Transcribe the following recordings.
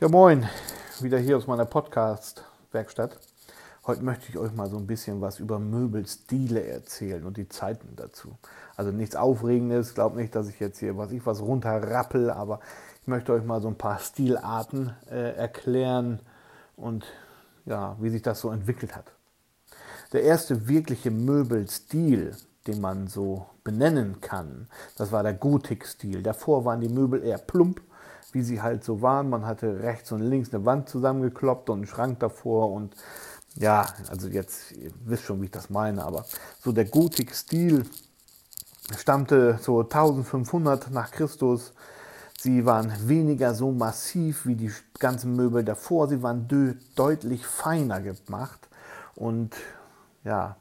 Ja, moin, wieder hier aus meiner Podcast-Werkstatt. Heute möchte ich euch mal so ein bisschen was über Möbelstile erzählen und die Zeiten dazu. Also nichts Aufregendes, glaubt nicht, dass ich jetzt hier was ich was runterrappel, aber ich möchte euch mal so ein paar Stilarten äh, erklären und ja, wie sich das so entwickelt hat. Der erste wirkliche Möbelstil, den man so benennen kann, das war der Gotik-Stil. Davor waren die Möbel eher plump wie sie halt so waren. Man hatte rechts und links eine Wand zusammengekloppt und einen Schrank davor und ja, also jetzt, ihr wisst schon, wie ich das meine, aber so der Gotik-Stil stammte so 1500 nach Christus. Sie waren weniger so massiv wie die ganzen Möbel davor. Sie waren deutlich feiner gemacht und ja,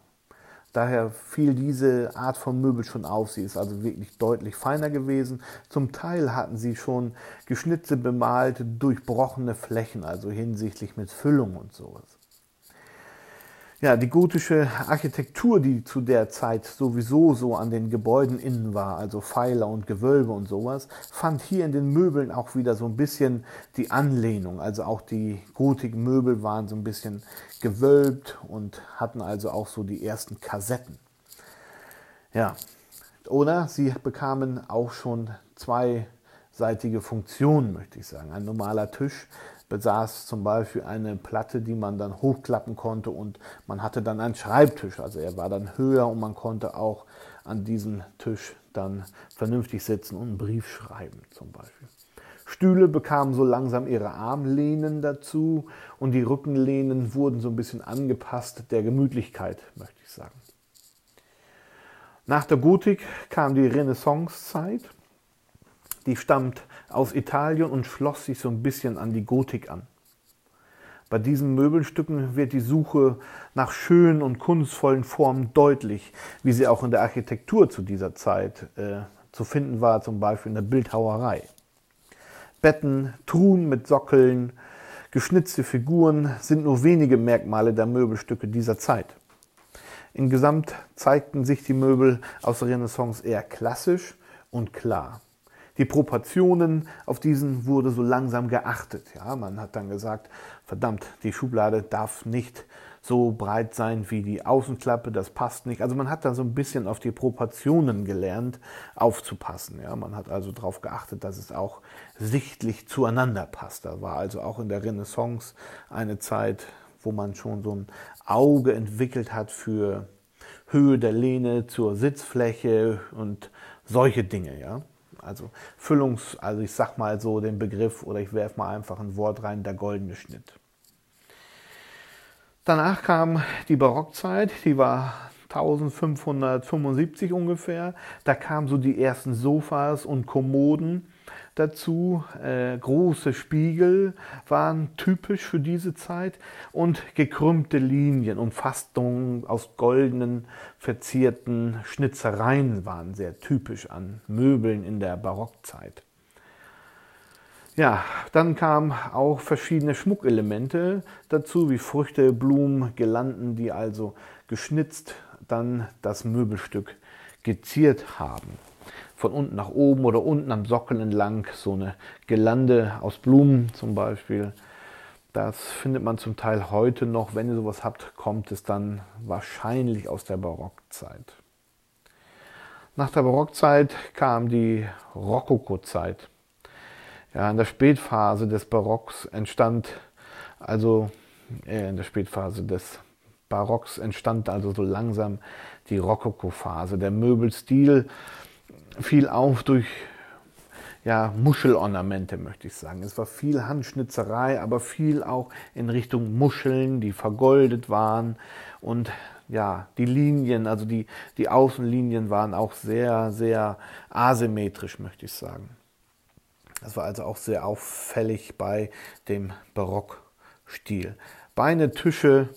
Daher fiel diese Art von Möbel schon auf. Sie ist also wirklich deutlich feiner gewesen. Zum Teil hatten sie schon geschnitzte, bemalte, durchbrochene Flächen, also hinsichtlich mit Füllung und sowas. Ja, die gotische Architektur, die zu der Zeit sowieso so an den Gebäuden innen war, also Pfeiler und Gewölbe und sowas, fand hier in den Möbeln auch wieder so ein bisschen die Anlehnung. Also auch die Gotik-Möbel waren so ein bisschen gewölbt und hatten also auch so die ersten Kassetten. Ja, oder sie bekamen auch schon zweiseitige Funktionen, möchte ich sagen. Ein normaler Tisch besaß zum Beispiel eine Platte, die man dann hochklappen konnte und man hatte dann einen Schreibtisch. Also er war dann höher und man konnte auch an diesem Tisch dann vernünftig sitzen und einen Brief schreiben zum Beispiel. Stühle bekamen so langsam ihre Armlehnen dazu und die Rückenlehnen wurden so ein bisschen angepasst der Gemütlichkeit, möchte ich sagen. Nach der Gotik kam die Renaissancezeit. Die stammt aus Italien und schloss sich so ein bisschen an die Gotik an. Bei diesen Möbelstücken wird die Suche nach schönen und kunstvollen Formen deutlich, wie sie auch in der Architektur zu dieser Zeit äh, zu finden war, zum Beispiel in der Bildhauerei. Betten, Truhen mit Sockeln, geschnitzte Figuren sind nur wenige Merkmale der Möbelstücke dieser Zeit. Insgesamt zeigten sich die Möbel aus der Renaissance eher klassisch und klar. Die Proportionen auf diesen wurde so langsam geachtet. Ja, man hat dann gesagt, verdammt, die Schublade darf nicht so breit sein wie die Außenklappe, das passt nicht. Also man hat da so ein bisschen auf die Proportionen gelernt, aufzupassen. Ja, man hat also darauf geachtet, dass es auch sichtlich zueinander passt. Da war also auch in der Renaissance eine Zeit, wo man schon so ein Auge entwickelt hat für Höhe der Lehne zur Sitzfläche und solche Dinge, ja. Also Füllungs, also ich sag mal so den Begriff oder ich werfe mal einfach ein Wort rein, der goldene Schnitt. Danach kam die Barockzeit, die war 1575 ungefähr. Da kamen so die ersten Sofas und Kommoden dazu. Äh, große Spiegel waren typisch für diese Zeit und gekrümmte Linien und Fastungen aus goldenen verzierten Schnitzereien waren sehr typisch an Möbeln in der Barockzeit. Ja, dann kamen auch verschiedene Schmuckelemente dazu, wie Früchte, Blumen, Girlanden, die also geschnitzt dann das Möbelstück geziert haben von unten nach oben oder unten am Sockel entlang, so eine Gelande aus Blumen zum Beispiel. Das findet man zum Teil heute noch. Wenn ihr sowas habt, kommt es dann wahrscheinlich aus der Barockzeit. Nach der Barockzeit kam die Rokokozeit. Ja, in der Spätphase des Barocks entstand also äh, in der Spätphase des Barocks entstand also so langsam die Rokoko-Phase. Der Möbelstil fiel auf durch ja, Muschelornamente, möchte ich sagen. Es war viel Handschnitzerei, aber viel auch in Richtung Muscheln, die vergoldet waren. Und ja, die Linien, also die, die Außenlinien waren auch sehr, sehr asymmetrisch, möchte ich sagen. Das war also auch sehr auffällig bei dem Barockstil. Beine, Tische,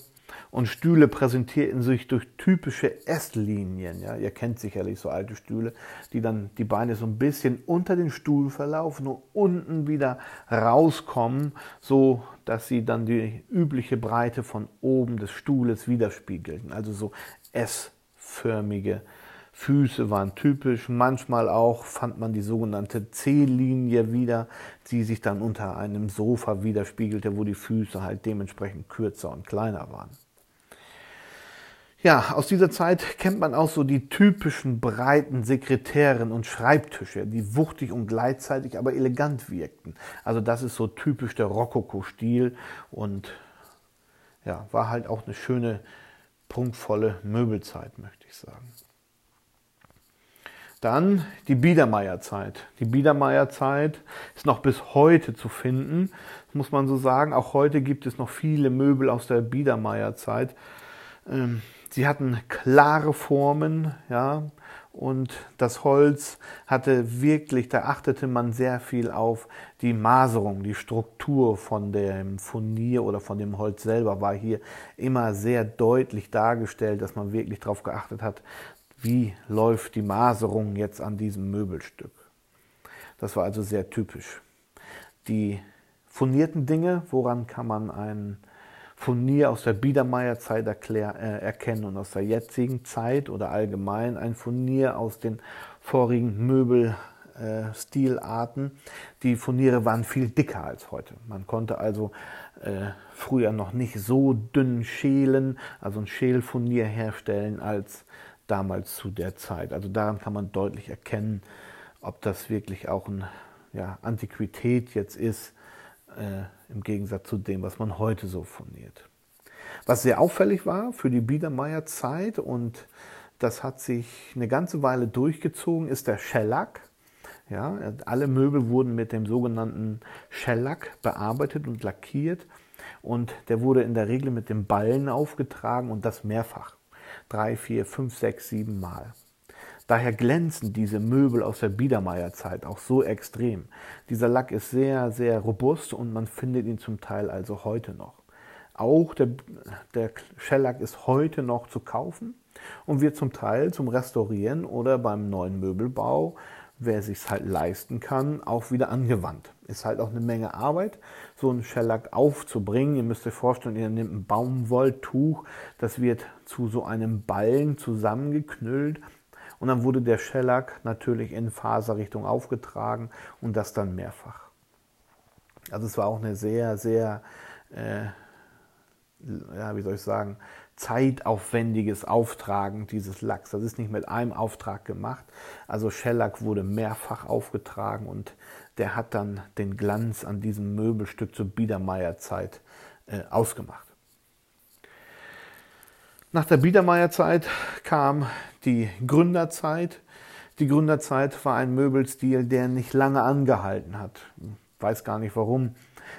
und Stühle präsentierten sich durch typische S-Linien. Ja, ihr kennt sicherlich so alte Stühle, die dann die Beine so ein bisschen unter den Stuhl verlaufen und unten wieder rauskommen, so dass sie dann die übliche Breite von oben des Stuhles widerspiegelten. Also so S-förmige Füße waren typisch. Manchmal auch fand man die sogenannte C-Linie wieder, die sich dann unter einem Sofa widerspiegelte, wo die Füße halt dementsprechend kürzer und kleiner waren. Ja, aus dieser Zeit kennt man auch so die typischen breiten Sekretären und Schreibtische, die wuchtig und gleichzeitig aber elegant wirkten. Also das ist so typisch der Rokoko-Stil und ja, war halt auch eine schöne, prunkvolle Möbelzeit, möchte ich sagen. Dann die Biedermeierzeit. Die Biedermeierzeit ist noch bis heute zu finden, muss man so sagen. Auch heute gibt es noch viele Möbel aus der Biedermeierzeit. Ähm, sie hatten klare Formen, ja, und das Holz hatte wirklich, da achtete man sehr viel auf die Maserung, die Struktur von dem Furnier oder von dem Holz selber war hier immer sehr deutlich dargestellt, dass man wirklich darauf geachtet hat, wie läuft die Maserung jetzt an diesem Möbelstück. Das war also sehr typisch. Die furnierten Dinge, woran kann man ein Furnier aus der Biedermeierzeit erklär, äh, erkennen und aus der jetzigen Zeit oder allgemein ein Furnier aus den vorigen Möbelstilarten. Äh, die Furniere waren viel dicker als heute. Man konnte also äh, früher noch nicht so dünn schälen, also ein Schälfurnier herstellen als damals zu der Zeit. Also daran kann man deutlich erkennen, ob das wirklich auch eine ja, Antiquität jetzt ist, äh, im Gegensatz zu dem, was man heute so fundiert. Was sehr auffällig war für die Biedermeier Zeit und das hat sich eine ganze Weile durchgezogen, ist der Schellack. Ja, alle Möbel wurden mit dem sogenannten Schellack bearbeitet und lackiert und der wurde in der Regel mit dem Ballen aufgetragen und das mehrfach drei, vier, fünf, sechs, sieben Mal. Daher glänzen diese Möbel aus der Biedermeierzeit auch so extrem. Dieser Lack ist sehr, sehr robust und man findet ihn zum Teil also heute noch. Auch der, der Schellack ist heute noch zu kaufen und wird zum Teil zum Restaurieren oder beim neuen Möbelbau wer sich halt leisten kann, auch wieder angewandt. Ist halt auch eine Menge Arbeit, so einen Shellac aufzubringen. Ihr müsst euch vorstellen, ihr nehmt ein Baumwolltuch, das wird zu so einem Ballen zusammengeknüllt und dann wurde der Shellac natürlich in Faserrichtung aufgetragen und das dann mehrfach. Also es war auch eine sehr, sehr, äh, ja, wie soll ich sagen, zeitaufwendiges Auftragen dieses Lacks. Das ist nicht mit einem Auftrag gemacht. Also Shellac wurde mehrfach aufgetragen und der hat dann den Glanz an diesem Möbelstück zur Biedermeierzeit äh, ausgemacht. Nach der Biedermeierzeit kam die Gründerzeit. Die Gründerzeit war ein Möbelstil, der nicht lange angehalten hat. Ich weiß gar nicht warum,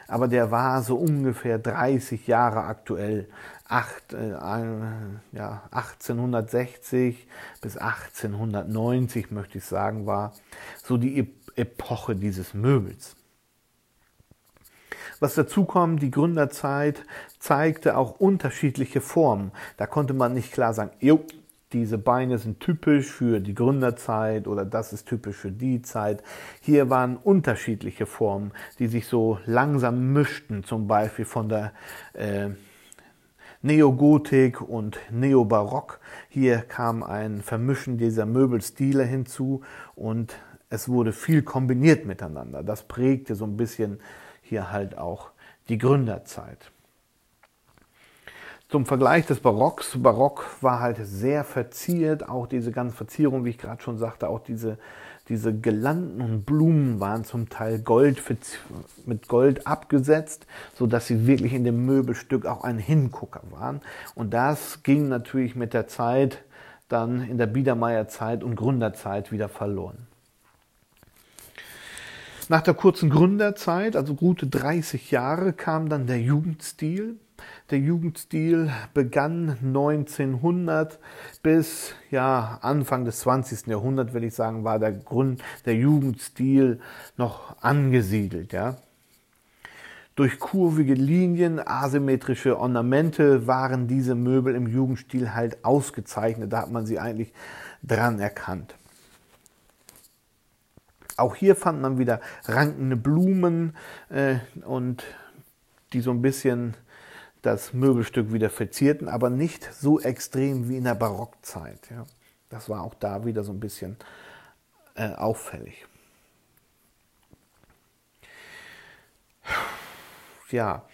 aber der war so ungefähr 30 Jahre aktuell. 8, äh, ja, 1860 bis 1890, möchte ich sagen, war so die Epoche dieses Möbels. Was dazu kommt, die Gründerzeit zeigte auch unterschiedliche Formen. Da konnte man nicht klar sagen, jo, diese Beine sind typisch für die Gründerzeit oder das ist typisch für die Zeit. Hier waren unterschiedliche Formen, die sich so langsam mischten, zum Beispiel von der äh, Neogotik und Neobarock. Hier kam ein Vermischen dieser Möbelstile hinzu und es wurde viel kombiniert miteinander. Das prägte so ein bisschen hier halt auch die Gründerzeit. Zum Vergleich des Barocks. Barock war halt sehr verziert, auch diese ganze Verzierung, wie ich gerade schon sagte, auch diese diese Girlanden und Blumen waren zum Teil Gold mit Gold abgesetzt, so dass sie wirklich in dem Möbelstück auch ein Hingucker waren. Und das ging natürlich mit der Zeit dann in der Biedermeierzeit und Gründerzeit wieder verloren. Nach der kurzen Gründerzeit, also gute 30 Jahre, kam dann der Jugendstil. Der Jugendstil begann 1900 bis ja, Anfang des 20. Jahrhunderts, will ich sagen, war der Grund der Jugendstil noch angesiedelt. Ja. Durch kurvige Linien, asymmetrische Ornamente waren diese Möbel im Jugendstil halt ausgezeichnet. Da hat man sie eigentlich dran erkannt. Auch hier fand man wieder rankende Blumen äh, und die so ein bisschen das Möbelstück wieder verzierten, aber nicht so extrem wie in der Barockzeit. Ja. Das war auch da wieder so ein bisschen äh, auffällig. Ja,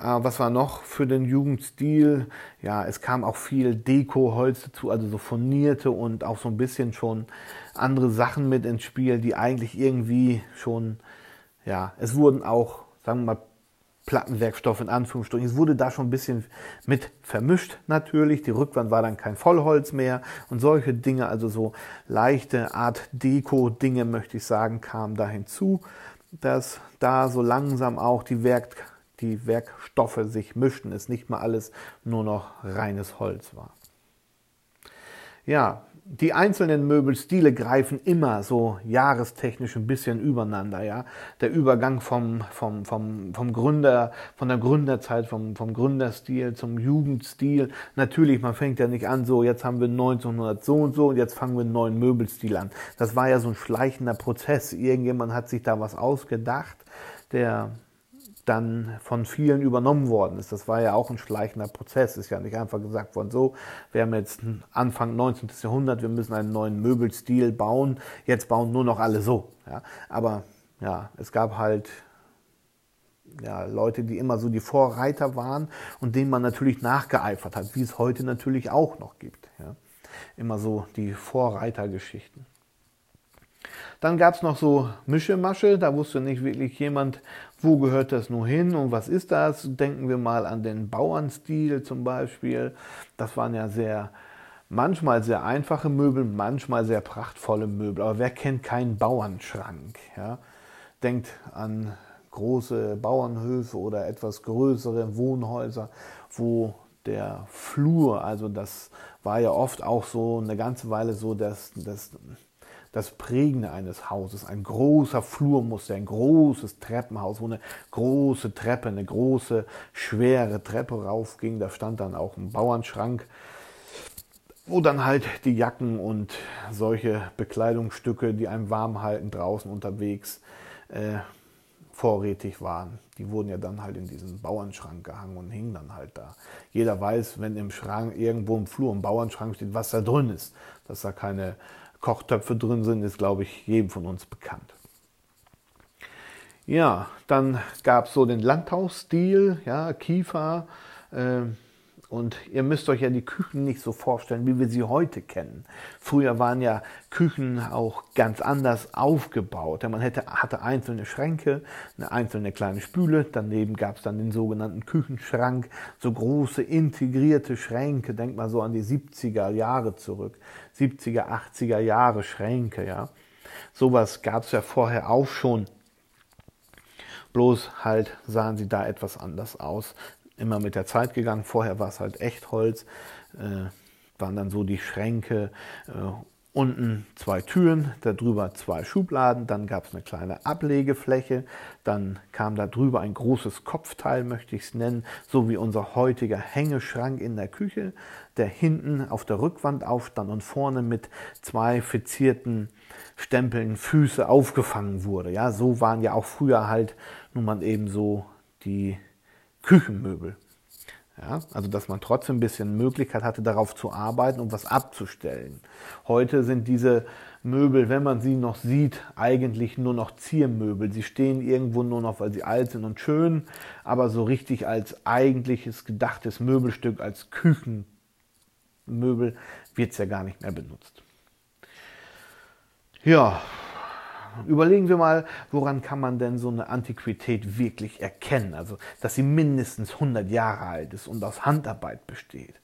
was war noch für den Jugendstil? Ja, es kam auch viel Deko-Holz dazu, also so furnierte und auch so ein bisschen schon andere Sachen mit ins Spiel, die eigentlich irgendwie schon, ja, es wurden auch, sagen wir mal, Plattenwerkstoff in Anführungsstrichen. Es wurde da schon ein bisschen mit vermischt natürlich. Die Rückwand war dann kein Vollholz mehr und solche Dinge, also so leichte Art Deko-Dinge, möchte ich sagen, kamen da hinzu, dass da so langsam auch die Werk die Werkstoffe sich mischten, es nicht mal alles nur noch reines Holz war. Ja, die einzelnen Möbelstile greifen immer so jahrestechnisch ein bisschen übereinander, ja. Der Übergang vom, vom, vom, vom Gründer, von der Gründerzeit, vom, vom Gründerstil zum Jugendstil. Natürlich, man fängt ja nicht an, so, jetzt haben wir 1900 so und so und jetzt fangen wir einen neuen Möbelstil an. Das war ja so ein schleichender Prozess. Irgendjemand hat sich da was ausgedacht, der dann von vielen übernommen worden ist. Das war ja auch ein schleichender Prozess. Ist ja nicht einfach gesagt worden, so, wir haben jetzt Anfang 19. Jahrhundert, wir müssen einen neuen Möbelstil bauen, jetzt bauen nur noch alle so. Ja. Aber ja, es gab halt ja, Leute, die immer so die Vorreiter waren und denen man natürlich nachgeeifert hat, wie es heute natürlich auch noch gibt. Ja. Immer so die Vorreitergeschichten. Dann gab es noch so Mischemasche, da wusste nicht wirklich jemand, wo gehört das nur hin und was ist das? Denken wir mal an den Bauernstil zum Beispiel. Das waren ja sehr, manchmal sehr einfache Möbel, manchmal sehr prachtvolle Möbel. Aber wer kennt keinen Bauernschrank? Ja? Denkt an große Bauernhöfe oder etwas größere Wohnhäuser, wo der Flur, also das war ja oft auch so eine ganze Weile so, dass das das Prägende eines Hauses. Ein großer Flur musste, ein großes Treppenhaus, wo eine große Treppe, eine große, schwere Treppe raufging. Da stand dann auch ein Bauernschrank, wo dann halt die Jacken und solche Bekleidungsstücke, die einem warm halten draußen unterwegs, äh, vorrätig waren. Die wurden ja dann halt in diesen Bauernschrank gehangen und hingen dann halt da. Jeder weiß, wenn im Schrank irgendwo im Flur ein Bauernschrank steht, was da drin ist. Dass da keine Kochtöpfe drin sind, ist, glaube ich, jedem von uns bekannt. Ja, dann gab es so den Landhausstil, ja, Kiefer. Äh, und ihr müsst euch ja die Küchen nicht so vorstellen, wie wir sie heute kennen. Früher waren ja Küchen auch ganz anders aufgebaut. Man hätte, hatte einzelne Schränke, eine einzelne kleine Spüle. Daneben gab es dann den sogenannten Küchenschrank, so große integrierte Schränke. Denkt mal so an die 70er Jahre zurück. 70er, 80er Jahre Schränke, ja. Sowas gab es ja vorher auch schon. Bloß halt sahen sie da etwas anders aus immer mit der Zeit gegangen. Vorher war es halt echt Holz, äh, waren dann so die Schränke. Äh, unten zwei Türen, darüber zwei Schubladen, dann gab es eine kleine Ablegefläche, dann kam da drüber ein großes Kopfteil, möchte ich es nennen, so wie unser heutiger Hängeschrank in der Küche, der hinten auf der Rückwand aufstand und vorne mit zwei verzierten Stempeln Füße aufgefangen wurde. Ja, so waren ja auch früher halt nun mal eben so die Küchenmöbel. Ja, also dass man trotzdem ein bisschen Möglichkeit hatte, darauf zu arbeiten und was abzustellen. Heute sind diese Möbel, wenn man sie noch sieht, eigentlich nur noch Ziermöbel. Sie stehen irgendwo nur noch, weil sie alt sind und schön, aber so richtig als eigentliches gedachtes Möbelstück, als Küchenmöbel wird es ja gar nicht mehr benutzt. Ja, Überlegen wir mal, woran kann man denn so eine Antiquität wirklich erkennen? Also, dass sie mindestens 100 Jahre alt ist und aus Handarbeit besteht.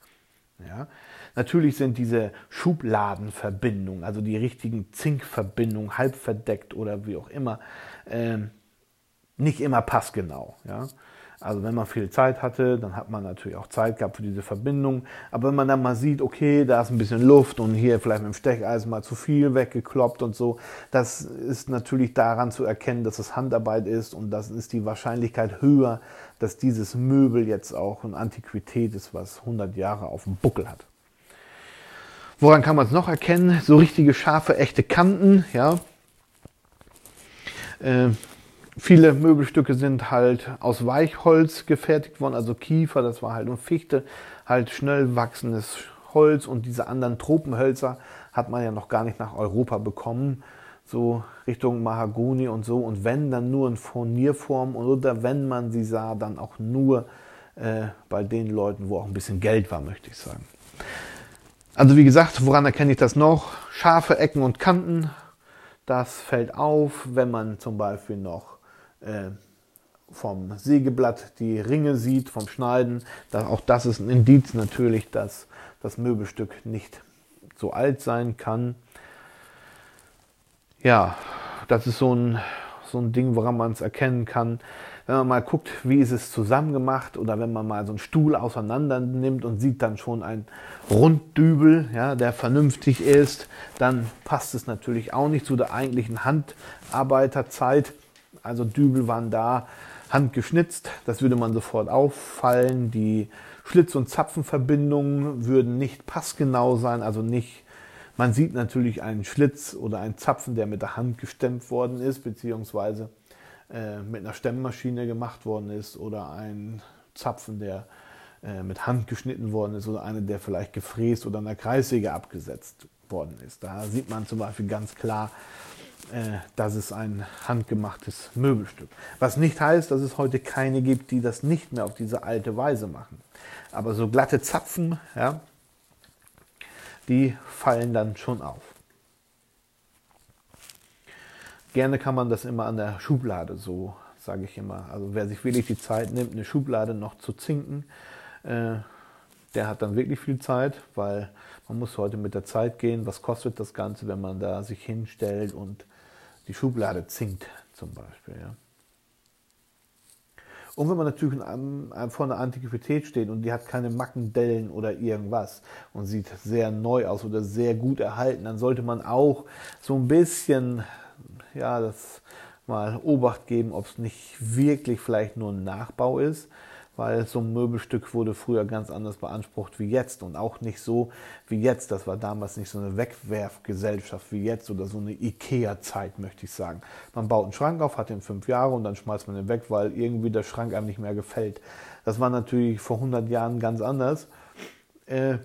Ja? Natürlich sind diese Schubladenverbindungen, also die richtigen Zinkverbindungen, halb verdeckt oder wie auch immer, äh, nicht immer passgenau. Ja? Also wenn man viel Zeit hatte, dann hat man natürlich auch Zeit gehabt für diese Verbindung. Aber wenn man dann mal sieht, okay, da ist ein bisschen Luft und hier vielleicht mit dem Stecheisen mal zu viel weggekloppt und so, das ist natürlich daran zu erkennen, dass es Handarbeit ist und das ist die Wahrscheinlichkeit höher, dass dieses Möbel jetzt auch eine Antiquität ist, was 100 Jahre auf dem Buckel hat. Woran kann man es noch erkennen? So richtige scharfe, echte Kanten, ja. Äh, Viele Möbelstücke sind halt aus Weichholz gefertigt worden, also Kiefer, das war halt und Fichte, halt schnell wachsendes Holz und diese anderen Tropenhölzer hat man ja noch gar nicht nach Europa bekommen, so Richtung Mahagoni und so. Und wenn, dann nur in Furnierform oder wenn man sie sah, dann auch nur äh, bei den Leuten, wo auch ein bisschen Geld war, möchte ich sagen. Also wie gesagt, woran erkenne ich das noch? Scharfe Ecken und Kanten, das fällt auf, wenn man zum Beispiel noch äh, vom Sägeblatt die Ringe sieht, vom Schneiden. Auch das ist ein Indiz natürlich, dass das Möbelstück nicht so alt sein kann. Ja, das ist so ein, so ein Ding, woran man es erkennen kann. Wenn man mal guckt, wie ist es zusammengemacht oder wenn man mal so einen Stuhl auseinander nimmt und sieht dann schon ein Runddübel, ja, der vernünftig ist, dann passt es natürlich auch nicht zu der eigentlichen Handarbeiterzeit. Also Dübel waren da handgeschnitzt, das würde man sofort auffallen. Die Schlitz- und Zapfenverbindungen würden nicht passgenau sein, also nicht man sieht natürlich einen Schlitz oder einen Zapfen, der mit der Hand gestemmt worden ist, beziehungsweise äh, mit einer Stemmmaschine gemacht worden ist oder ein Zapfen, der äh, mit Hand geschnitten worden ist oder eine, der vielleicht gefräst oder der Kreissäge abgesetzt worden ist. Da sieht man zum Beispiel ganz klar, äh, dass es ein handgemachtes Möbelstück. Was nicht heißt, dass es heute keine gibt, die das nicht mehr auf diese alte Weise machen. Aber so glatte Zapfen, ja, die fallen dann schon auf. Gerne kann man das immer an der Schublade so, sage ich immer. Also wer sich wirklich die Zeit nimmt, eine Schublade noch zu zinken, äh, der hat dann wirklich viel Zeit, weil man muss heute mit der Zeit gehen. Was kostet das Ganze, wenn man da sich hinstellt und die Schublade zinkt zum Beispiel. Ja? Und wenn man natürlich vor einer Antiquität steht und die hat keine Macken, Dellen oder irgendwas und sieht sehr neu aus oder sehr gut erhalten, dann sollte man auch so ein bisschen, ja, das mal Obacht geben, ob es nicht wirklich vielleicht nur ein Nachbau ist weil so ein Möbelstück wurde früher ganz anders beansprucht wie jetzt und auch nicht so wie jetzt. Das war damals nicht so eine Wegwerfgesellschaft wie jetzt oder so eine Ikea-Zeit, möchte ich sagen. Man baut einen Schrank auf, hat den fünf Jahre und dann schmeißt man den weg, weil irgendwie der Schrank einem nicht mehr gefällt. Das war natürlich vor 100 Jahren ganz anders. Äh,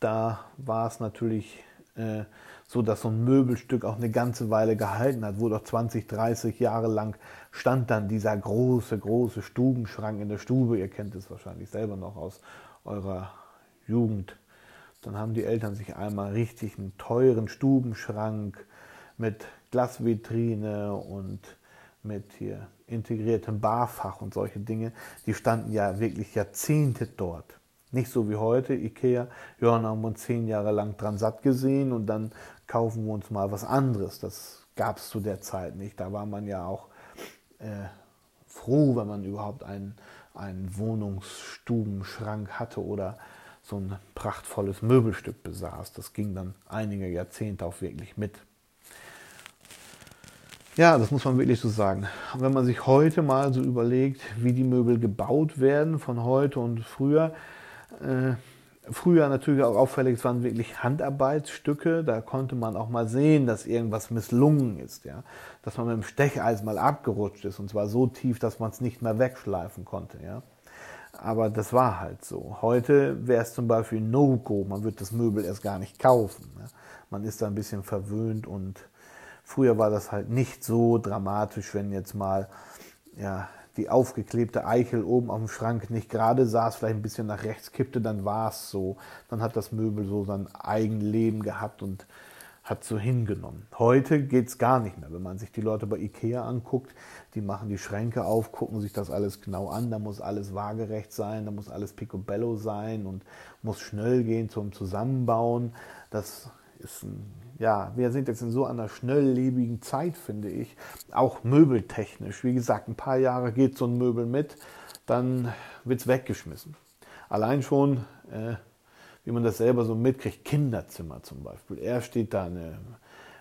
da war es natürlich äh, so, dass so ein Möbelstück auch eine ganze Weile gehalten hat, wo doch 20, 30 Jahre lang stand dann dieser große, große Stubenschrank in der Stube. Ihr kennt es wahrscheinlich selber noch aus eurer Jugend. Dann haben die Eltern sich einmal richtig einen teuren Stubenschrank mit Glasvitrine und mit hier integriertem Barfach und solche Dinge. Die standen ja wirklich Jahrzehnte dort. Nicht so wie heute, Ikea, ja, dann haben wir uns zehn Jahre lang dran satt gesehen und dann kaufen wir uns mal was anderes. Das gab es zu der Zeit nicht. Da war man ja auch äh, froh, wenn man überhaupt einen, einen Wohnungsstubenschrank hatte oder so ein prachtvolles Möbelstück besaß. Das ging dann einige Jahrzehnte auch wirklich mit. Ja, das muss man wirklich so sagen. wenn man sich heute mal so überlegt, wie die Möbel gebaut werden von heute und früher, Früher natürlich auch auffällig, es waren wirklich Handarbeitsstücke. Da konnte man auch mal sehen, dass irgendwas misslungen ist. Ja? Dass man mit dem Stecheis mal abgerutscht ist und zwar so tief, dass man es nicht mehr wegschleifen konnte. Ja? Aber das war halt so. Heute wäre es zum Beispiel No-Go. Man wird das Möbel erst gar nicht kaufen. Ja? Man ist da ein bisschen verwöhnt und früher war das halt nicht so dramatisch, wenn jetzt mal ja, die aufgeklebte Eichel oben auf dem Schrank nicht gerade saß, vielleicht ein bisschen nach rechts kippte, dann war es so. Dann hat das Möbel so sein Eigenleben gehabt und hat so hingenommen. Heute geht es gar nicht mehr. Wenn man sich die Leute bei Ikea anguckt, die machen die Schränke auf, gucken sich das alles genau an, da muss alles waagerecht sein, da muss alles picobello sein und muss schnell gehen zum Zusammenbauen. Das ist ein ja, wir sind jetzt in so einer schnelllebigen Zeit, finde ich, auch möbeltechnisch. Wie gesagt, ein paar Jahre geht so ein Möbel mit, dann wird es weggeschmissen. Allein schon, äh, wie man das selber so mitkriegt, Kinderzimmer zum Beispiel. Erst steht da eine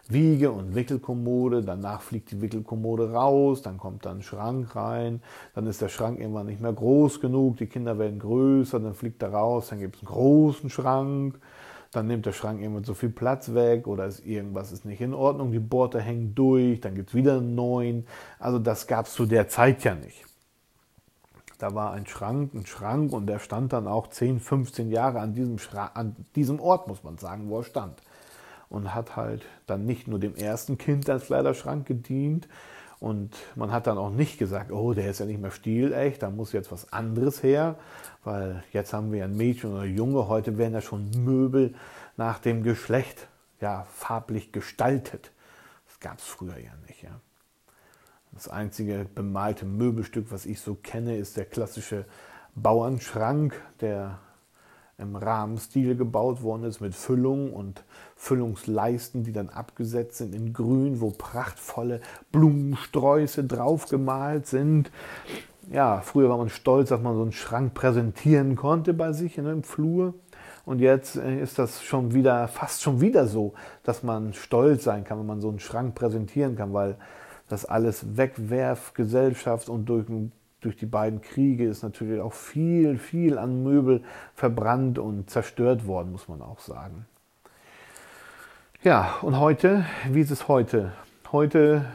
Wiege und Wickelkommode, danach fliegt die Wickelkommode raus, dann kommt da ein Schrank rein, dann ist der Schrank irgendwann nicht mehr groß genug, die Kinder werden größer, dann fliegt er raus, dann gibt es einen großen Schrank, dann nimmt der Schrank irgendwann so viel Platz weg oder ist irgendwas ist nicht in Ordnung, die Borte hängen durch, dann gibt es wieder einen neuen. Also das gab es zu der Zeit ja nicht. Da war ein Schrank, ein Schrank und der stand dann auch 10, 15 Jahre an diesem, an diesem Ort, muss man sagen, wo er stand. Und hat halt dann nicht nur dem ersten Kind als Kleiderschrank gedient, und man hat dann auch nicht gesagt, oh, der ist ja nicht mehr stilecht, da muss jetzt was anderes her, weil jetzt haben wir ein Mädchen oder Junge, heute werden ja schon Möbel nach dem Geschlecht ja, farblich gestaltet. Das gab es früher ja nicht. Ja. Das einzige bemalte Möbelstück, was ich so kenne, ist der klassische Bauernschrank, der im Rahmenstil gebaut worden ist mit Füllung und Füllungsleisten, die dann abgesetzt sind in Grün, wo prachtvolle Blumensträuße draufgemalt sind. Ja, früher war man stolz, dass man so einen Schrank präsentieren konnte bei sich in einem Flur. Und jetzt äh, ist das schon wieder, fast schon wieder so, dass man stolz sein kann, wenn man so einen Schrank präsentieren kann, weil das alles Wegwerfgesellschaft und durch ein durch die beiden Kriege ist natürlich auch viel, viel an Möbel verbrannt und zerstört worden, muss man auch sagen. Ja, und heute, wie ist es heute? Heute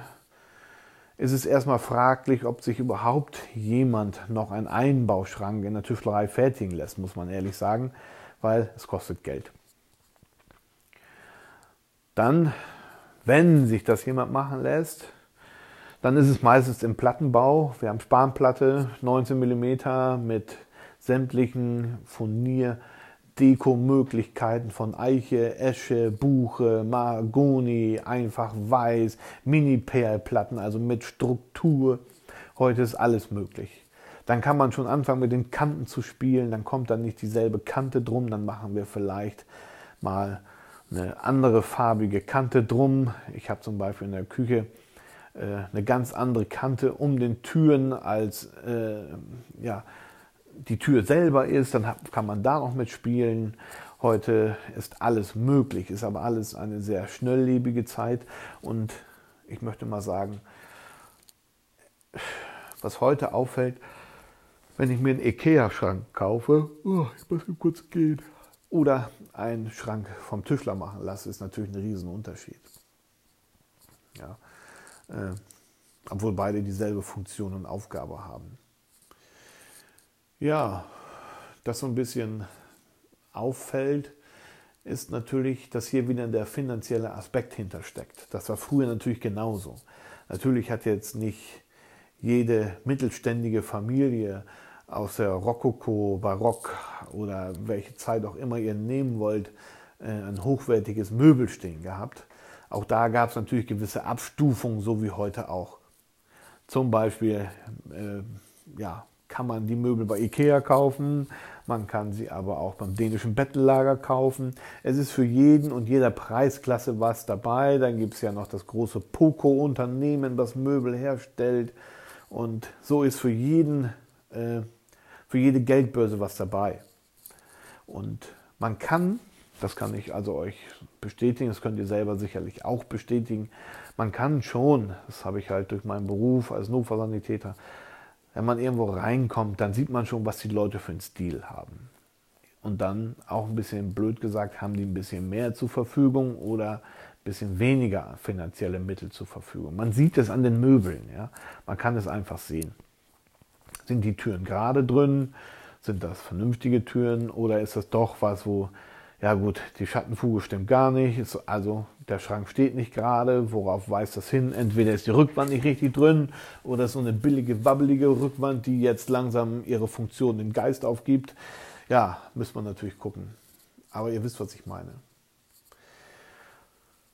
ist es erstmal fraglich, ob sich überhaupt jemand noch einen Einbauschrank in der Tüftlerei fertigen lässt, muss man ehrlich sagen, weil es kostet Geld. Dann, wenn sich das jemand machen lässt, dann ist es meistens im Plattenbau. Wir haben Spanplatte, 19 mm mit sämtlichen Furnier- Deko-Möglichkeiten von Eiche, Esche, Buche, Mahagoni, einfach weiß, Mini-Perlplatten, also mit Struktur. Heute ist alles möglich. Dann kann man schon anfangen mit den Kanten zu spielen, dann kommt dann nicht dieselbe Kante drum, dann machen wir vielleicht mal eine andere farbige Kante drum. Ich habe zum Beispiel in der Küche eine ganz andere Kante um den Türen als äh, ja, die Tür selber ist. Dann kann man da noch mitspielen. Heute ist alles möglich, ist aber alles eine sehr schnelllebige Zeit. Und ich möchte mal sagen, was heute auffällt, wenn ich mir einen Ikea-Schrank kaufe, oh, ich muss kurz gehen, oder einen Schrank vom Tischler machen lasse, ist natürlich ein Riesenunterschied. Ja. Äh, obwohl beide dieselbe Funktion und Aufgabe haben. Ja, das so ein bisschen auffällt, ist natürlich, dass hier wieder der finanzielle Aspekt hintersteckt. Das war früher natürlich genauso. Natürlich hat jetzt nicht jede mittelständige Familie aus der Rokoko, Barock oder welche Zeit auch immer ihr nehmen wollt, äh, ein hochwertiges Möbel stehen gehabt. Auch da gab es natürlich gewisse Abstufungen, so wie heute auch. Zum Beispiel äh, ja, kann man die Möbel bei Ikea kaufen, man kann sie aber auch beim dänischen Bettellager kaufen. Es ist für jeden und jeder Preisklasse was dabei. Dann gibt es ja noch das große Poco-Unternehmen, das Möbel herstellt. Und so ist für jeden, äh, für jede Geldbörse was dabei. Und man kann das kann ich also euch bestätigen, das könnt ihr selber sicherlich auch bestätigen. Man kann schon, das habe ich halt durch meinen Beruf als Notfallsanitäter, wenn man irgendwo reinkommt, dann sieht man schon, was die Leute für einen Stil haben. Und dann auch ein bisschen blöd gesagt, haben die ein bisschen mehr zur Verfügung oder ein bisschen weniger finanzielle Mittel zur Verfügung. Man sieht es an den Möbeln, ja. Man kann es einfach sehen. Sind die Türen gerade drin? Sind das vernünftige Türen oder ist das doch was, wo ja gut, die Schattenfuge stimmt gar nicht, also der Schrank steht nicht gerade, worauf weist das hin? Entweder ist die Rückwand nicht richtig drin oder ist so eine billige, wabbelige Rückwand, die jetzt langsam ihre Funktion im Geist aufgibt. Ja, müsste man natürlich gucken. Aber ihr wisst, was ich meine.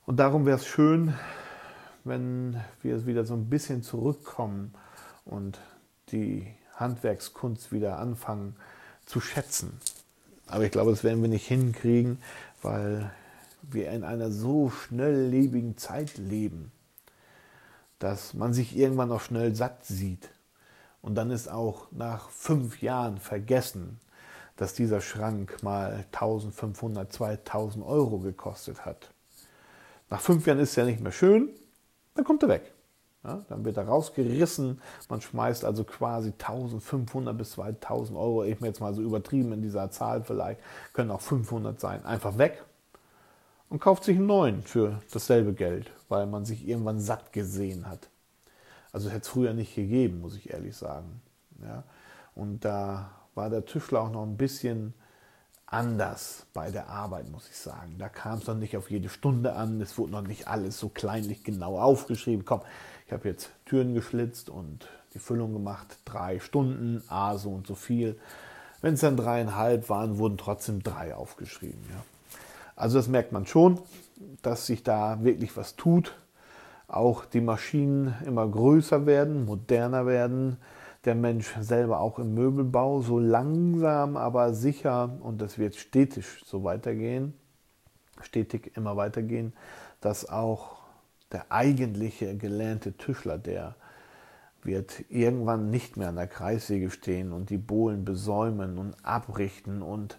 Und darum wäre es schön, wenn wir wieder so ein bisschen zurückkommen und die Handwerkskunst wieder anfangen zu schätzen. Aber ich glaube, das werden wir nicht hinkriegen, weil wir in einer so schnelllebigen Zeit leben, dass man sich irgendwann auch schnell satt sieht. Und dann ist auch nach fünf Jahren vergessen, dass dieser Schrank mal 1500, 2000 Euro gekostet hat. Nach fünf Jahren ist ja nicht mehr schön, dann kommt er weg. Ja, dann wird er rausgerissen. Man schmeißt also quasi 1500 bis 2000 Euro, ich bin jetzt mal so übertrieben in dieser Zahl vielleicht, können auch 500 sein, einfach weg und kauft sich einen neuen für dasselbe Geld, weil man sich irgendwann satt gesehen hat. Also hätte es früher nicht gegeben, muss ich ehrlich sagen. Ja. Und da war der Tischler auch noch ein bisschen anders bei der Arbeit, muss ich sagen. Da kam es noch nicht auf jede Stunde an, es wurde noch nicht alles so kleinlich genau aufgeschrieben. Komm, ich habe jetzt Türen geschlitzt und die Füllung gemacht, drei Stunden, A so und so viel. Wenn es dann dreieinhalb waren, wurden trotzdem drei aufgeschrieben. Ja. Also das merkt man schon, dass sich da wirklich was tut. Auch die Maschinen immer größer werden, moderner werden. Der Mensch selber auch im Möbelbau so langsam, aber sicher und das wird stetig so weitergehen, stetig immer weitergehen, dass auch der eigentliche gelernte Tischler, der wird irgendwann nicht mehr an der Kreissäge stehen und die Bohlen besäumen und abrichten und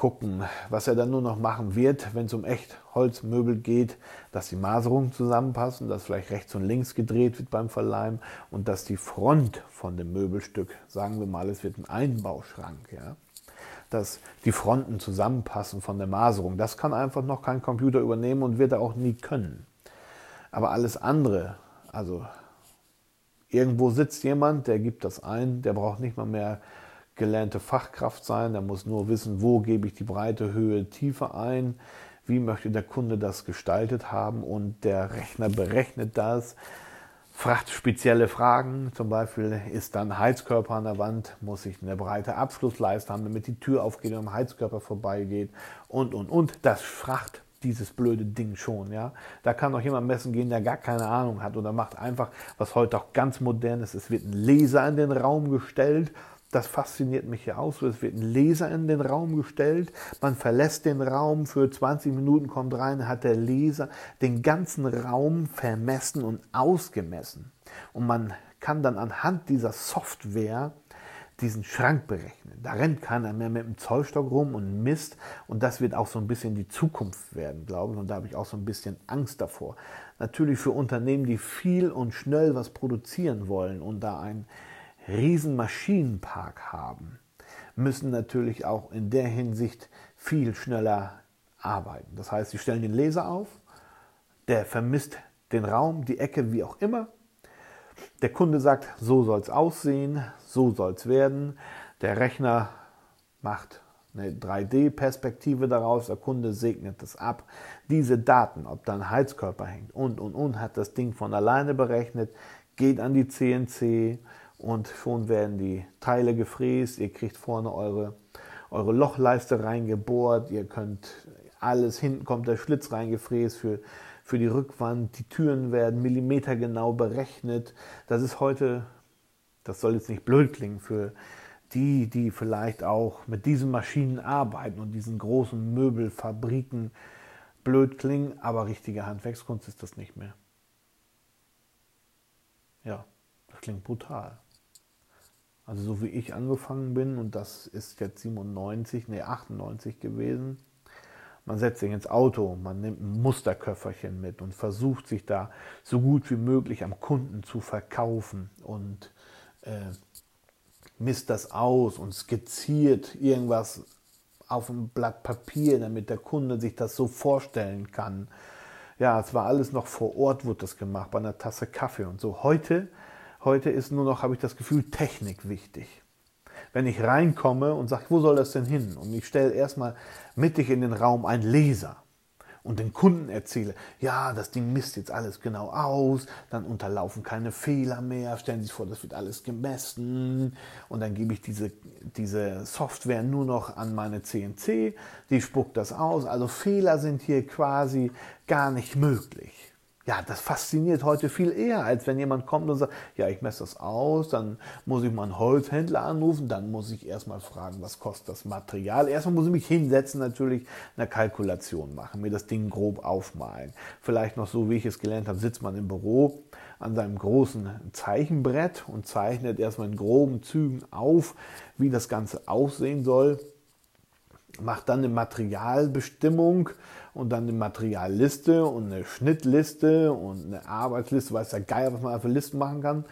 gucken, was er dann nur noch machen wird, wenn es um echt Holzmöbel geht, dass die Maserungen zusammenpassen, dass vielleicht rechts und links gedreht wird beim Verleimen und dass die Front von dem Möbelstück, sagen wir mal, es wird ein Einbauschrank, ja, dass die Fronten zusammenpassen von der Maserung. Das kann einfach noch kein Computer übernehmen und wird er auch nie können. Aber alles andere, also irgendwo sitzt jemand, der gibt das ein, der braucht nicht mal mehr gelernte Fachkraft sein, der muss nur wissen, wo gebe ich die Breite, Höhe, Tiefe ein, wie möchte der Kunde das gestaltet haben und der Rechner berechnet das, fragt spezielle Fragen, zum Beispiel ist dann Heizkörper an der Wand, muss ich eine breite Abschlussleiste haben, damit die Tür aufgeht und am Heizkörper vorbeigeht und, und, und. Das fragt dieses blöde Ding schon, ja. Da kann auch jemand messen gehen, der gar keine Ahnung hat oder macht einfach, was heute auch ganz modern ist, es wird ein Laser in den Raum gestellt. Das fasziniert mich hier auch so. Es wird ein Laser in den Raum gestellt. Man verlässt den Raum für 20 Minuten, kommt rein, hat der Laser den ganzen Raum vermessen und ausgemessen. Und man kann dann anhand dieser Software diesen Schrank berechnen. Da rennt keiner mehr mit dem Zollstock rum und misst. Und das wird auch so ein bisschen die Zukunft werden, glaube ich. Und da habe ich auch so ein bisschen Angst davor. Natürlich für Unternehmen, die viel und schnell was produzieren wollen und da einen riesen Maschinenpark haben, müssen natürlich auch in der Hinsicht viel schneller arbeiten. Das heißt, sie stellen den Laser auf, der vermisst den Raum, die Ecke, wie auch immer, der Kunde sagt, so soll es aussehen, so soll es werden. Der Rechner macht eine 3D-Perspektive daraus, der Kunde segnet es ab. Diese Daten, ob da ein Heizkörper hängt und, und, und, hat das Ding von alleine berechnet, geht an die CNC und schon werden die Teile gefräst. Ihr kriegt vorne eure, eure Lochleiste reingebohrt, ihr könnt alles, hinten kommt der Schlitz reingefräst für für die Rückwand. Die Türen werden millimetergenau berechnet. Das ist heute, das soll jetzt nicht blöd klingen für die, die vielleicht auch mit diesen Maschinen arbeiten und diesen großen Möbelfabriken blöd klingen, aber richtige Handwerkskunst ist das nicht mehr. Ja, das klingt brutal. Also so wie ich angefangen bin, und das ist jetzt 97, nee 98 gewesen, man setzt sich ins Auto, man nimmt ein Musterköfferchen mit und versucht sich da so gut wie möglich am Kunden zu verkaufen und äh, misst das aus und skizziert irgendwas auf ein Blatt Papier, damit der Kunde sich das so vorstellen kann. Ja, es war alles noch vor Ort, wurde das gemacht, bei einer Tasse Kaffee und so. Heute, heute ist nur noch, habe ich das Gefühl, Technik wichtig wenn ich reinkomme und sage, wo soll das denn hin? Und ich stelle erstmal mittig in den Raum einen Laser und den Kunden erzähle, ja, das Ding misst jetzt alles genau aus, dann unterlaufen keine Fehler mehr, stellen Sie sich vor, das wird alles gemessen und dann gebe ich diese, diese Software nur noch an meine CNC, die spuckt das aus, also Fehler sind hier quasi gar nicht möglich. Ja, das fasziniert heute viel eher, als wenn jemand kommt und sagt, ja, ich messe das aus, dann muss ich mal einen Holzhändler anrufen, dann muss ich erstmal fragen, was kostet das Material. Erstmal muss ich mich hinsetzen, natürlich eine Kalkulation machen, mir das Ding grob aufmalen. Vielleicht noch so, wie ich es gelernt habe, sitzt man im Büro an seinem großen Zeichenbrett und zeichnet erstmal in groben Zügen auf, wie das Ganze aussehen soll macht dann eine Materialbestimmung und dann eine Materialliste und eine Schnittliste und eine Arbeitsliste, weiß ja geil, was man für Listen machen kann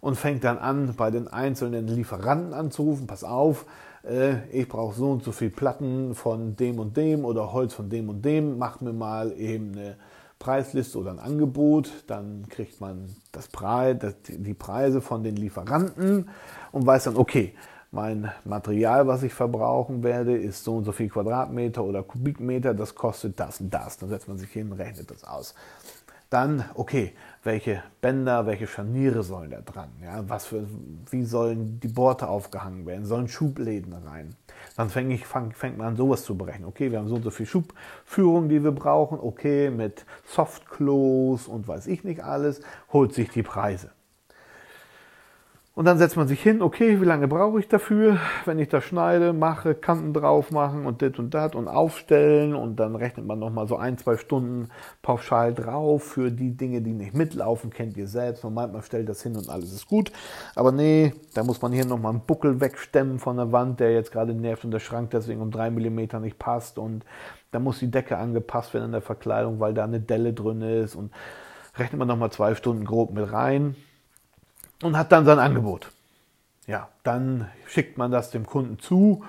und fängt dann an, bei den einzelnen Lieferanten anzurufen, pass auf, äh, ich brauche so und so viel Platten von dem und dem oder Holz von dem und dem, mach mir mal eben eine Preisliste oder ein Angebot, dann kriegt man das Preis, die Preise von den Lieferanten und weiß dann, okay, mein Material, was ich verbrauchen werde, ist so und so viel Quadratmeter oder Kubikmeter, das kostet das und das. Dann setzt man sich hin, rechnet das aus. Dann, okay, welche Bänder, welche Scharniere sollen da dran? Ja, was für, wie sollen die Borte aufgehangen werden? Sollen Schubläden rein? Dann fäng ich, fang, fängt man an, sowas zu berechnen. Okay, wir haben so und so viel Schubführung, die wir brauchen. Okay, mit Soft Close und weiß ich nicht alles, holt sich die Preise. Und dann setzt man sich hin, okay, wie lange brauche ich dafür, wenn ich das schneide, mache, Kanten drauf machen und dit und dat und aufstellen und dann rechnet man nochmal so ein, zwei Stunden pauschal drauf für die Dinge, die nicht mitlaufen, kennt ihr selbst. Man meint, man stellt das hin und alles ist gut. Aber nee, da muss man hier nochmal einen Buckel wegstemmen von der Wand, der jetzt gerade nervt und der Schrank deswegen um drei Millimeter nicht passt und da muss die Decke angepasst werden in der Verkleidung, weil da eine Delle drin ist und rechnet man nochmal zwei Stunden grob mit rein und hat dann sein Angebot. Ja, dann schickt man das dem Kunden zu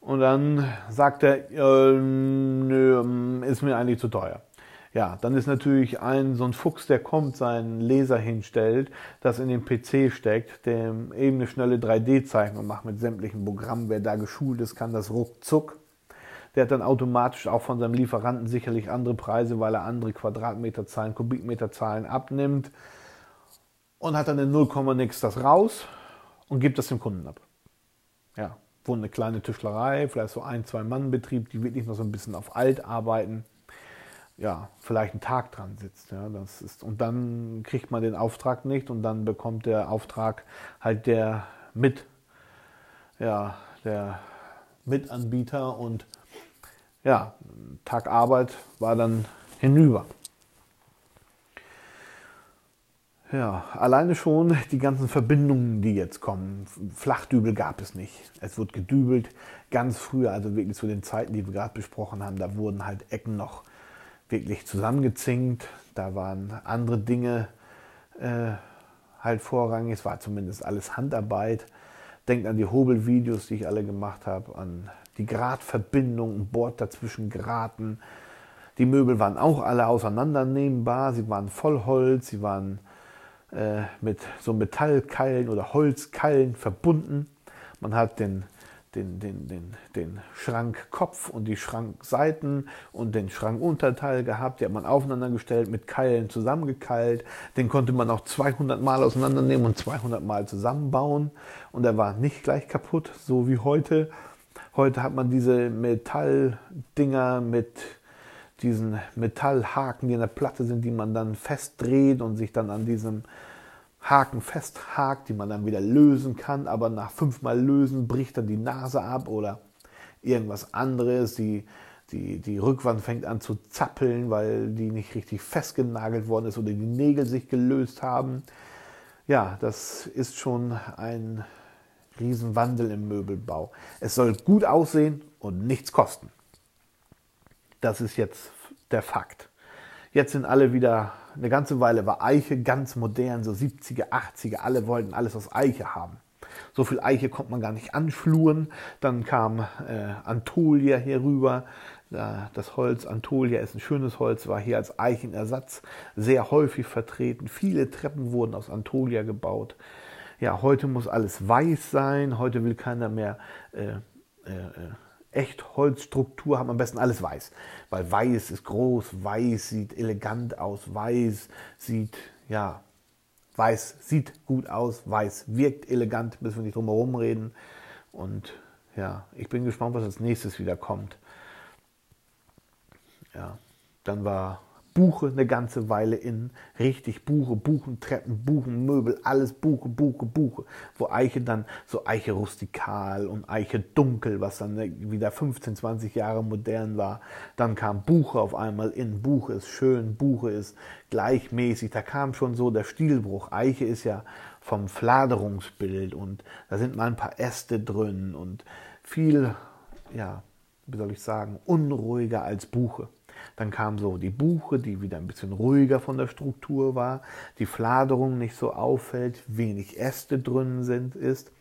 und dann sagt er, äh, nö, ähm, ist mir eigentlich zu teuer. Ja, dann ist natürlich ein so ein Fuchs, der kommt, seinen Laser hinstellt, das in den PC steckt, dem eben eine schnelle 3D-Zeichnung macht mit sämtlichen Programmen. Wer da geschult ist, kann das ruckzuck. Der hat dann automatisch auch von seinem Lieferanten sicherlich andere Preise, weil er andere Quadratmeterzahlen, Kubikmeterzahlen abnimmt und hat dann in 0, nix das raus und gibt das dem Kunden ab. Ja, wo eine kleine Tischlerei, vielleicht so ein, zwei Mann Betrieb, die wirklich noch so ein bisschen auf alt arbeiten, ja, vielleicht einen Tag dran sitzt. Ja, das ist, und dann kriegt man den Auftrag nicht und dann bekommt der Auftrag halt der mit, ja, der Mitanbieter und ja, Tag Arbeit war dann hinüber. Ja, alleine schon die ganzen Verbindungen, die jetzt kommen. Flachdübel gab es nicht. Es wird gedübelt. Ganz früher, also wirklich zu den Zeiten, die wir gerade besprochen haben, da wurden halt Ecken noch wirklich zusammengezinkt. Da waren andere Dinge äh, halt vorrangig. Es war zumindest alles Handarbeit. Denkt an die Hobelvideos, die ich alle gemacht habe, an die Gratverbindung, ein Bord dazwischen geraten. Die Möbel waren auch alle auseinandernehmbar. Sie waren Vollholz, sie waren äh, mit so Metallkeilen oder Holzkeilen verbunden. Man hat den, den, den, den, den Schrankkopf und die Schrankseiten und den Schrankunterteil gehabt. Die hat man aufeinander gestellt, mit Keilen zusammengekeilt. Den konnte man auch 200 Mal auseinandernehmen und 200 Mal zusammenbauen. Und er war nicht gleich kaputt, so wie heute. Heute hat man diese Metalldinger mit diesen Metallhaken, die in der Platte sind, die man dann festdreht und sich dann an diesem Haken festhakt, die man dann wieder lösen kann, aber nach fünfmal lösen bricht dann die Nase ab oder irgendwas anderes. Die, die, die Rückwand fängt an zu zappeln, weil die nicht richtig festgenagelt worden ist oder die Nägel sich gelöst haben. Ja, das ist schon ein Riesenwandel im Möbelbau. Es soll gut aussehen und nichts kosten. Das ist jetzt der Fakt. Jetzt sind alle wieder, eine ganze Weile war Eiche ganz modern, so 70er, 80er, alle wollten alles aus Eiche haben. So viel Eiche konnte man gar nicht anschluren. Dann kam äh, Antolia hier rüber. Das Holz Antolia ist ein schönes Holz, war hier als Eichenersatz sehr häufig vertreten. Viele Treppen wurden aus Antolia gebaut. Ja, heute muss alles weiß sein. Heute will keiner mehr äh, äh, echt Holzstruktur haben, am besten alles weiß. Weil weiß ist groß, weiß sieht elegant aus, weiß sieht, ja, weiß sieht gut aus, weiß wirkt elegant, müssen wir nicht drum herum reden. Und ja, ich bin gespannt, was als nächstes wieder kommt. Ja, dann war Buche eine ganze Weile in. Richtig Buche, Buchentreppen, Buchenmöbel, alles Buche, Buche, Buche. Wo Eiche dann so Eiche rustikal und Eiche dunkel, was dann wieder 15, 20 Jahre modern war. Dann kam Buche auf einmal in. Buche ist schön, Buche ist gleichmäßig. Da kam schon so der Stilbruch. Eiche ist ja vom Fladerungsbild und da sind mal ein paar Äste drin und viel, ja, wie soll ich sagen, unruhiger als Buche. Dann kam so die Buche, die wieder ein bisschen ruhiger von der Struktur war, die Fladerung nicht so auffällt, wenig Äste drin sind, ist.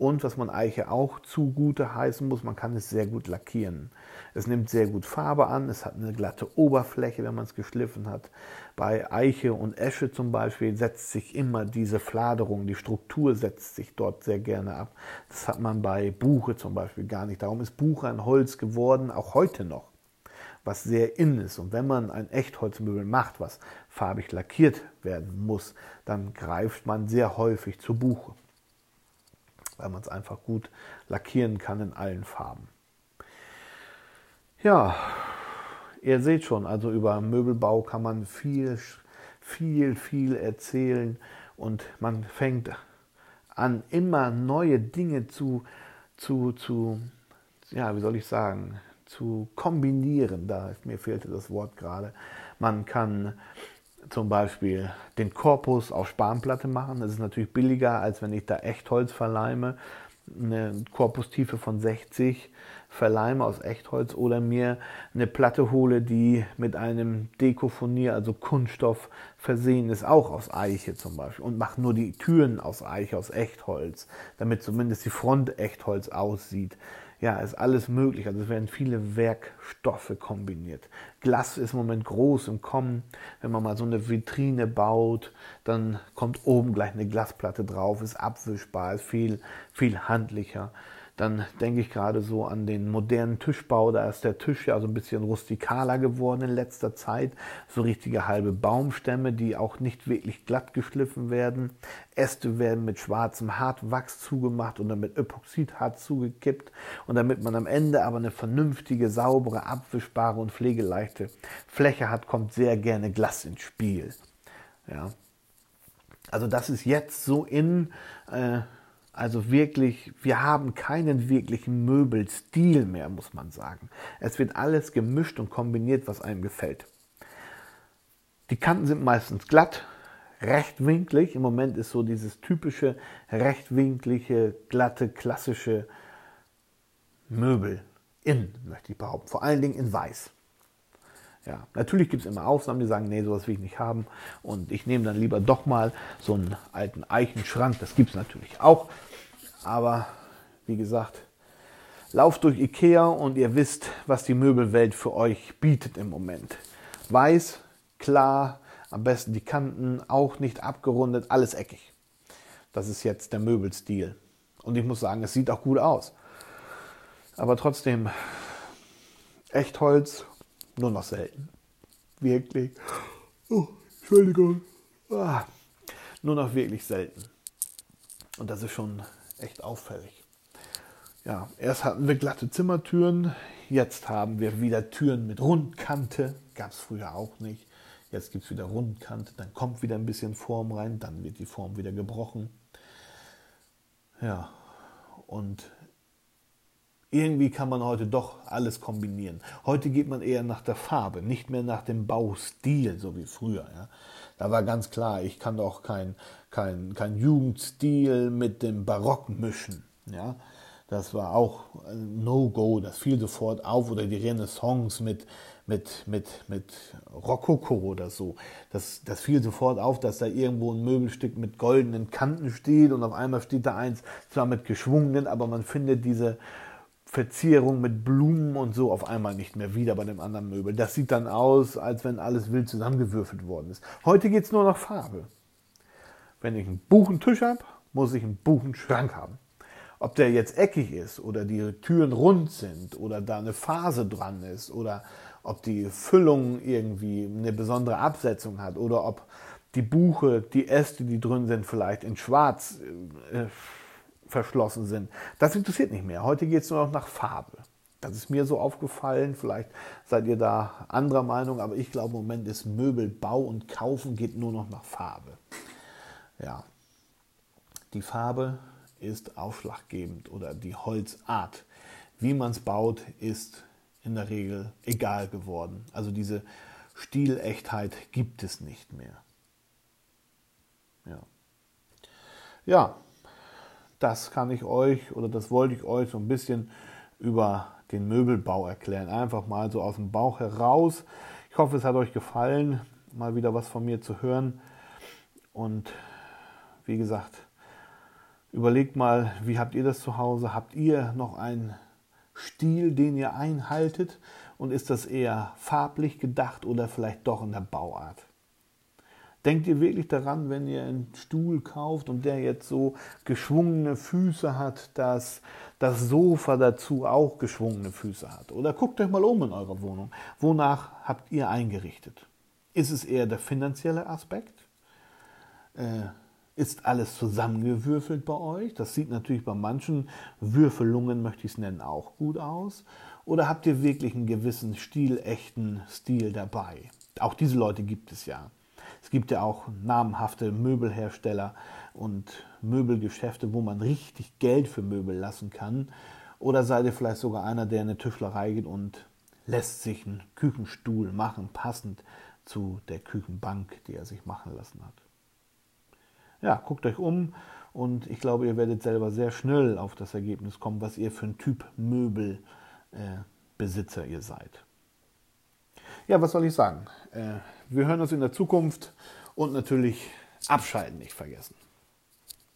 Und was man Eiche auch zugute heißen muss, man kann es sehr gut lackieren. Es nimmt sehr gut Farbe an, es hat eine glatte Oberfläche, wenn man es geschliffen hat. Bei Eiche und Esche zum Beispiel setzt sich immer diese Fladerung, die Struktur setzt sich dort sehr gerne ab. Das hat man bei Buche zum Beispiel gar nicht. Darum ist Buche ein Holz geworden, auch heute noch was sehr in ist. Und wenn man ein Echtholzmöbel macht, was farbig lackiert werden muss, dann greift man sehr häufig zur Buche weil man es einfach gut lackieren kann in allen Farben. Ja, ihr seht schon, also über Möbelbau kann man viel, viel, viel erzählen und man fängt an, immer neue Dinge zu, zu, zu ja, wie soll ich sagen, zu kombinieren. Da mir fehlte das Wort gerade. Man kann zum Beispiel den Korpus auf Spanplatte machen. Das ist natürlich billiger, als wenn ich da Echtholz verleime. Eine Korpustiefe von 60 verleime aus Echtholz oder mir eine Platte hole, die mit einem Dekofonier, also Kunststoff versehen ist, auch aus Eiche zum Beispiel und mache nur die Türen aus Eiche, aus Echtholz, damit zumindest die Front Echtholz aussieht ja, ist alles möglich. Also es werden viele Werkstoffe kombiniert. Glas ist im Moment groß im Kommen. Wenn man mal so eine Vitrine baut, dann kommt oben gleich eine Glasplatte drauf, ist abwischbar, ist viel, viel handlicher. Dann denke ich gerade so an den modernen Tischbau. Da ist der Tisch ja so ein bisschen rustikaler geworden in letzter Zeit. So richtige halbe Baumstämme, die auch nicht wirklich glatt geschliffen werden. Äste werden mit schwarzem Hartwachs zugemacht oder mit Epoxidharz zugekippt. Und damit man am Ende aber eine vernünftige, saubere, abwischbare und pflegeleichte Fläche hat, kommt sehr gerne Glas ins Spiel. Ja. Also das ist jetzt so in. Äh, also wirklich, wir haben keinen wirklichen Möbelstil mehr, muss man sagen. Es wird alles gemischt und kombiniert, was einem gefällt. Die Kanten sind meistens glatt, rechtwinklig. Im Moment ist so dieses typische rechtwinklige, glatte, klassische Möbel in, möchte ich behaupten. Vor allen Dingen in weiß. Ja, natürlich gibt es immer Ausnahmen, die sagen, nee, sowas will ich nicht haben. Und ich nehme dann lieber doch mal so einen alten Eichenschrank. Das gibt es natürlich auch. Aber wie gesagt, lauft durch Ikea und ihr wisst, was die Möbelwelt für euch bietet im Moment. Weiß, klar, am besten die Kanten auch nicht abgerundet, alles eckig. Das ist jetzt der Möbelstil. Und ich muss sagen, es sieht auch gut aus. Aber trotzdem, Echtholz nur noch selten. Wirklich. Oh, Entschuldigung. Ah, nur noch wirklich selten. Und das ist schon echt auffällig. Ja, erst hatten wir glatte Zimmertüren, jetzt haben wir wieder Türen mit Rundkante. Gab es früher auch nicht. Jetzt gibt es wieder Rundkante, dann kommt wieder ein bisschen Form rein, dann wird die Form wieder gebrochen. Ja, und irgendwie kann man heute doch alles kombinieren. Heute geht man eher nach der Farbe, nicht mehr nach dem Baustil, so wie früher. Ja. Da war ganz klar, ich kann doch kein, kein, kein Jugendstil mit dem Barock mischen. Ja. Das war auch No-Go, das fiel sofort auf. Oder die Renaissance mit, mit, mit, mit Rokoko oder so. Das, das fiel sofort auf, dass da irgendwo ein Möbelstück mit goldenen Kanten steht und auf einmal steht da eins zwar mit geschwungenen, aber man findet diese Verzierung mit Blumen und so auf einmal nicht mehr wieder bei dem anderen Möbel. Das sieht dann aus, als wenn alles wild zusammengewürfelt worden ist. Heute geht es nur nach Farbe. Wenn ich einen Buchentisch habe, muss ich einen Buchenschrank haben. Ob der jetzt eckig ist oder die Türen rund sind oder da eine Phase dran ist oder ob die Füllung irgendwie eine besondere Absetzung hat oder ob die Buche, die Äste, die drin sind, vielleicht in schwarz äh, verschlossen sind. Das interessiert nicht mehr. Heute geht es nur noch nach Farbe. Das ist mir so aufgefallen. Vielleicht seid ihr da anderer Meinung, aber ich glaube, im Moment ist Möbelbau und Kaufen geht nur noch nach Farbe. Ja, die Farbe ist ausschlaggebend oder die Holzart. Wie man es baut, ist in der Regel egal geworden. Also diese Stilechtheit gibt es nicht mehr. Ja. Ja, das kann ich euch oder das wollte ich euch so ein bisschen über den Möbelbau erklären. Einfach mal so aus dem Bauch heraus. Ich hoffe, es hat euch gefallen, mal wieder was von mir zu hören. Und wie gesagt, Überlegt mal, wie habt ihr das zu Hause? Habt ihr noch einen Stil, den ihr einhaltet? Und ist das eher farblich gedacht oder vielleicht doch in der Bauart? Denkt ihr wirklich daran, wenn ihr einen Stuhl kauft und der jetzt so geschwungene Füße hat, dass das Sofa dazu auch geschwungene Füße hat? Oder guckt euch mal um in eurer Wohnung. Wonach habt ihr eingerichtet? Ist es eher der finanzielle Aspekt? Äh, ist alles zusammengewürfelt bei euch? Das sieht natürlich bei manchen Würfelungen, möchte ich es nennen, auch gut aus. Oder habt ihr wirklich einen gewissen stilechten Stil dabei? Auch diese Leute gibt es ja. Es gibt ja auch namhafte Möbelhersteller und Möbelgeschäfte, wo man richtig Geld für Möbel lassen kann. Oder seid ihr vielleicht sogar einer, der in eine Tischlerei geht und lässt sich einen Küchenstuhl machen, passend zu der Küchenbank, die er sich machen lassen hat. Ja, guckt euch um und ich glaube, ihr werdet selber sehr schnell auf das Ergebnis kommen, was ihr für ein Typ Möbelbesitzer äh, ihr seid. Ja, was soll ich sagen? Äh, wir hören uns in der Zukunft und natürlich abschalten nicht vergessen.